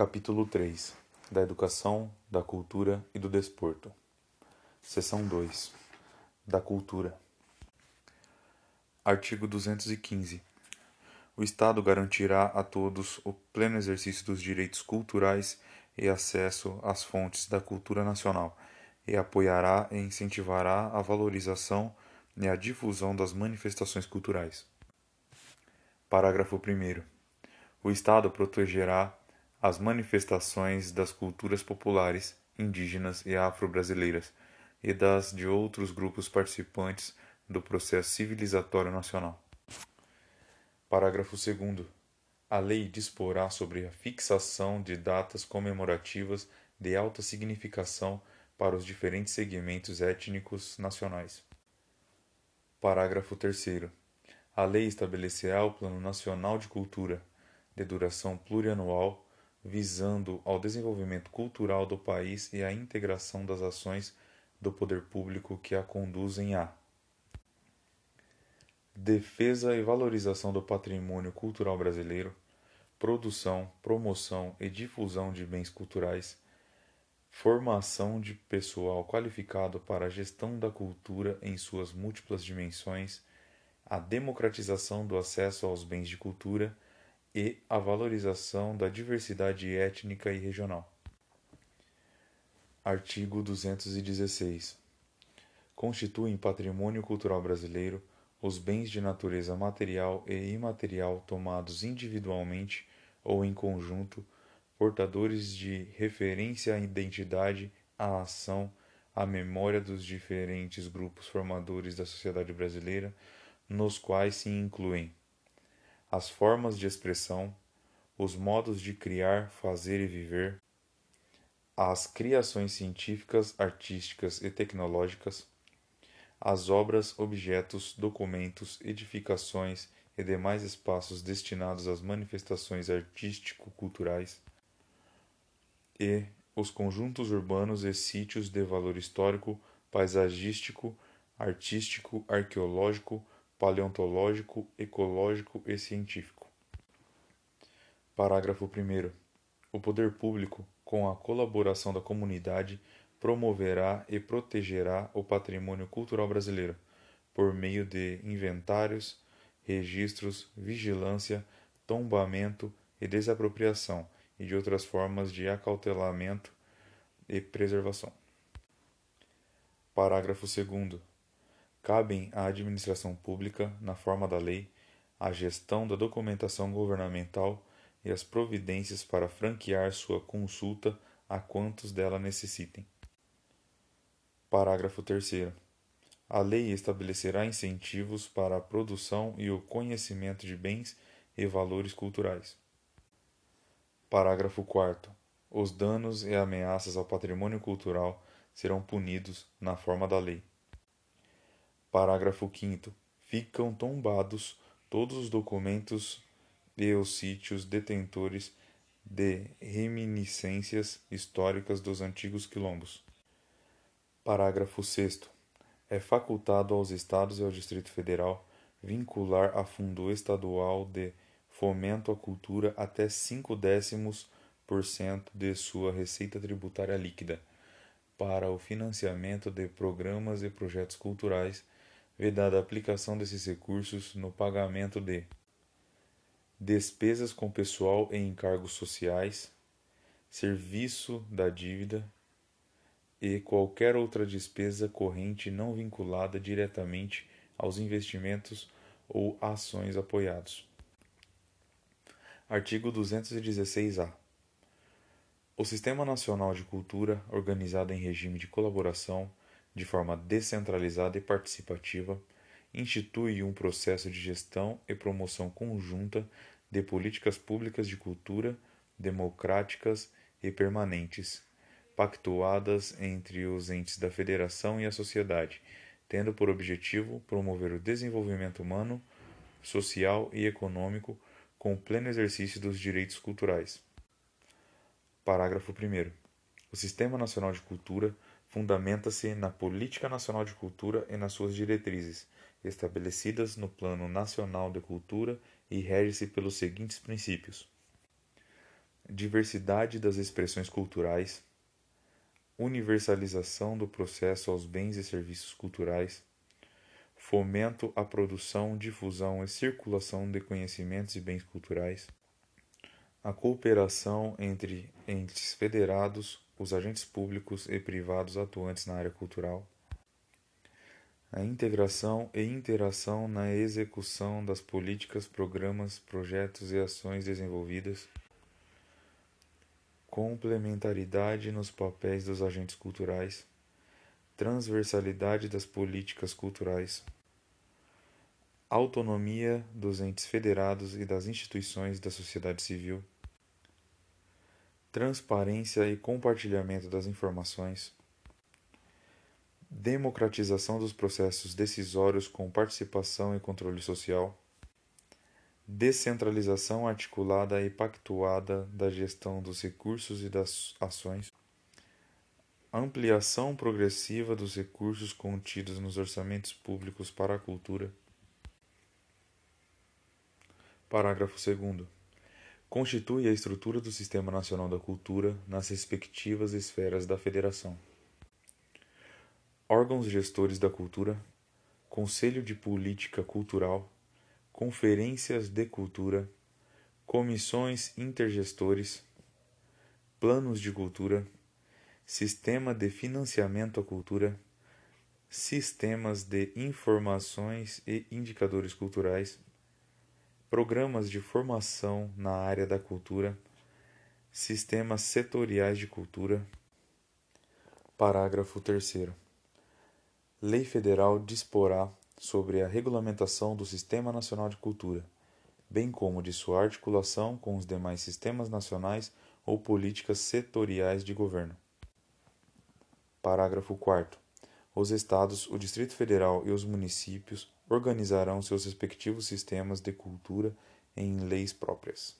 Capítulo 3 Da Educação, da Cultura e do Desporto. Seção 2 Da Cultura. Artigo 215. O Estado garantirá a todos o pleno exercício dos direitos culturais e acesso às fontes da cultura nacional, e apoiará e incentivará a valorização e a difusão das manifestações culturais. Parágrafo 1. O Estado protegerá as manifestações das culturas populares, indígenas e afro-brasileiras e das de outros grupos participantes do processo civilizatório nacional. Parágrafo 2 A lei disporá sobre a fixação de datas comemorativas de alta significação para os diferentes segmentos étnicos nacionais. Parágrafo 3 A lei estabelecerá o Plano Nacional de Cultura, de duração plurianual, visando ao desenvolvimento cultural do país e à integração das ações do poder público que a conduzem à defesa e valorização do patrimônio cultural brasileiro, produção, promoção e difusão de bens culturais, formação de pessoal qualificado para a gestão da cultura em suas múltiplas dimensões, a democratização do acesso aos bens de cultura e a valorização da diversidade étnica e regional. Artigo 216. Constituem patrimônio cultural brasileiro os bens de natureza material e imaterial tomados individualmente ou em conjunto, portadores de referência à identidade, à ação, à memória dos diferentes grupos formadores da sociedade brasileira, nos quais se incluem as formas de expressão, os modos de criar, fazer e viver, as criações científicas, artísticas e tecnológicas, as obras, objetos, documentos, edificações e demais espaços destinados às manifestações artístico-culturais, e os conjuntos urbanos e sítios de valor histórico, paisagístico, artístico, arqueológico, paleontológico, ecológico e científico. Parágrafo 1. O poder público, com a colaboração da comunidade, promoverá e protegerá o patrimônio cultural brasileiro, por meio de inventários, registros, vigilância, tombamento e desapropriação e de outras formas de acautelamento e preservação. Parágrafo 2 cabem à administração pública, na forma da lei, a gestão da documentação governamental e as providências para franquear sua consulta a quantos dela necessitem. Parágrafo 3. A lei estabelecerá incentivos para a produção e o conhecimento de bens e valores culturais. Parágrafo 4. Os danos e ameaças ao patrimônio cultural serão punidos na forma da lei. Parágrafo 5 Ficam tombados todos os documentos e os sítios detentores de reminiscências históricas dos antigos quilombos. Parágrafo 6 É facultado aos Estados e ao Distrito Federal vincular a Fundo Estadual de Fomento à Cultura até cinco décimos por cento de sua receita tributária líquida para o financiamento de programas e projetos culturais vedada a aplicação desses recursos no pagamento de despesas com pessoal e encargos sociais, serviço da dívida e qualquer outra despesa corrente não vinculada diretamente aos investimentos ou ações apoiados. Artigo 216-A. O Sistema Nacional de Cultura, organizado em regime de colaboração, de forma descentralizada e participativa, institui um processo de gestão e promoção conjunta de políticas públicas de cultura democráticas e permanentes, pactuadas entre os entes da federação e a sociedade, tendo por objetivo promover o desenvolvimento humano, social e econômico com o pleno exercício dos direitos culturais. Parágrafo 1. O Sistema Nacional de Cultura fundamenta-se na Política Nacional de Cultura e nas suas diretrizes, estabelecidas no Plano Nacional de Cultura e rege-se pelos seguintes princípios: diversidade das expressões culturais, universalização do processo aos bens e serviços culturais, fomento à produção, difusão e circulação de conhecimentos e bens culturais, a cooperação entre entes federados, os agentes públicos e privados atuantes na área cultural, a integração e interação na execução das políticas, programas, projetos e ações desenvolvidas, complementaridade nos papéis dos agentes culturais, transversalidade das políticas culturais, autonomia dos entes federados e das instituições da sociedade civil, transparência e compartilhamento das informações, democratização dos processos decisórios com participação e controle social, descentralização articulada e pactuada da gestão dos recursos e das ações, ampliação progressiva dos recursos contidos nos orçamentos públicos para a cultura. Parágrafo 2 constitui a estrutura do Sistema Nacional da Cultura nas respectivas esferas da Federação. Órgãos gestores da cultura, Conselho de Política Cultural, Conferências de Cultura, Comissões intergestores, Planos de Cultura, Sistema de Financiamento à Cultura, Sistemas de Informações e Indicadores Culturais, programas de formação na área da cultura, sistemas setoriais de cultura. Parágrafo 3. Lei Federal disporá sobre a regulamentação do Sistema Nacional de Cultura, bem como de sua articulação com os demais sistemas nacionais ou políticas setoriais de governo. Parágrafo 4. Os Estados, o Distrito Federal e os municípios organizarão seus respectivos sistemas de cultura em leis próprias.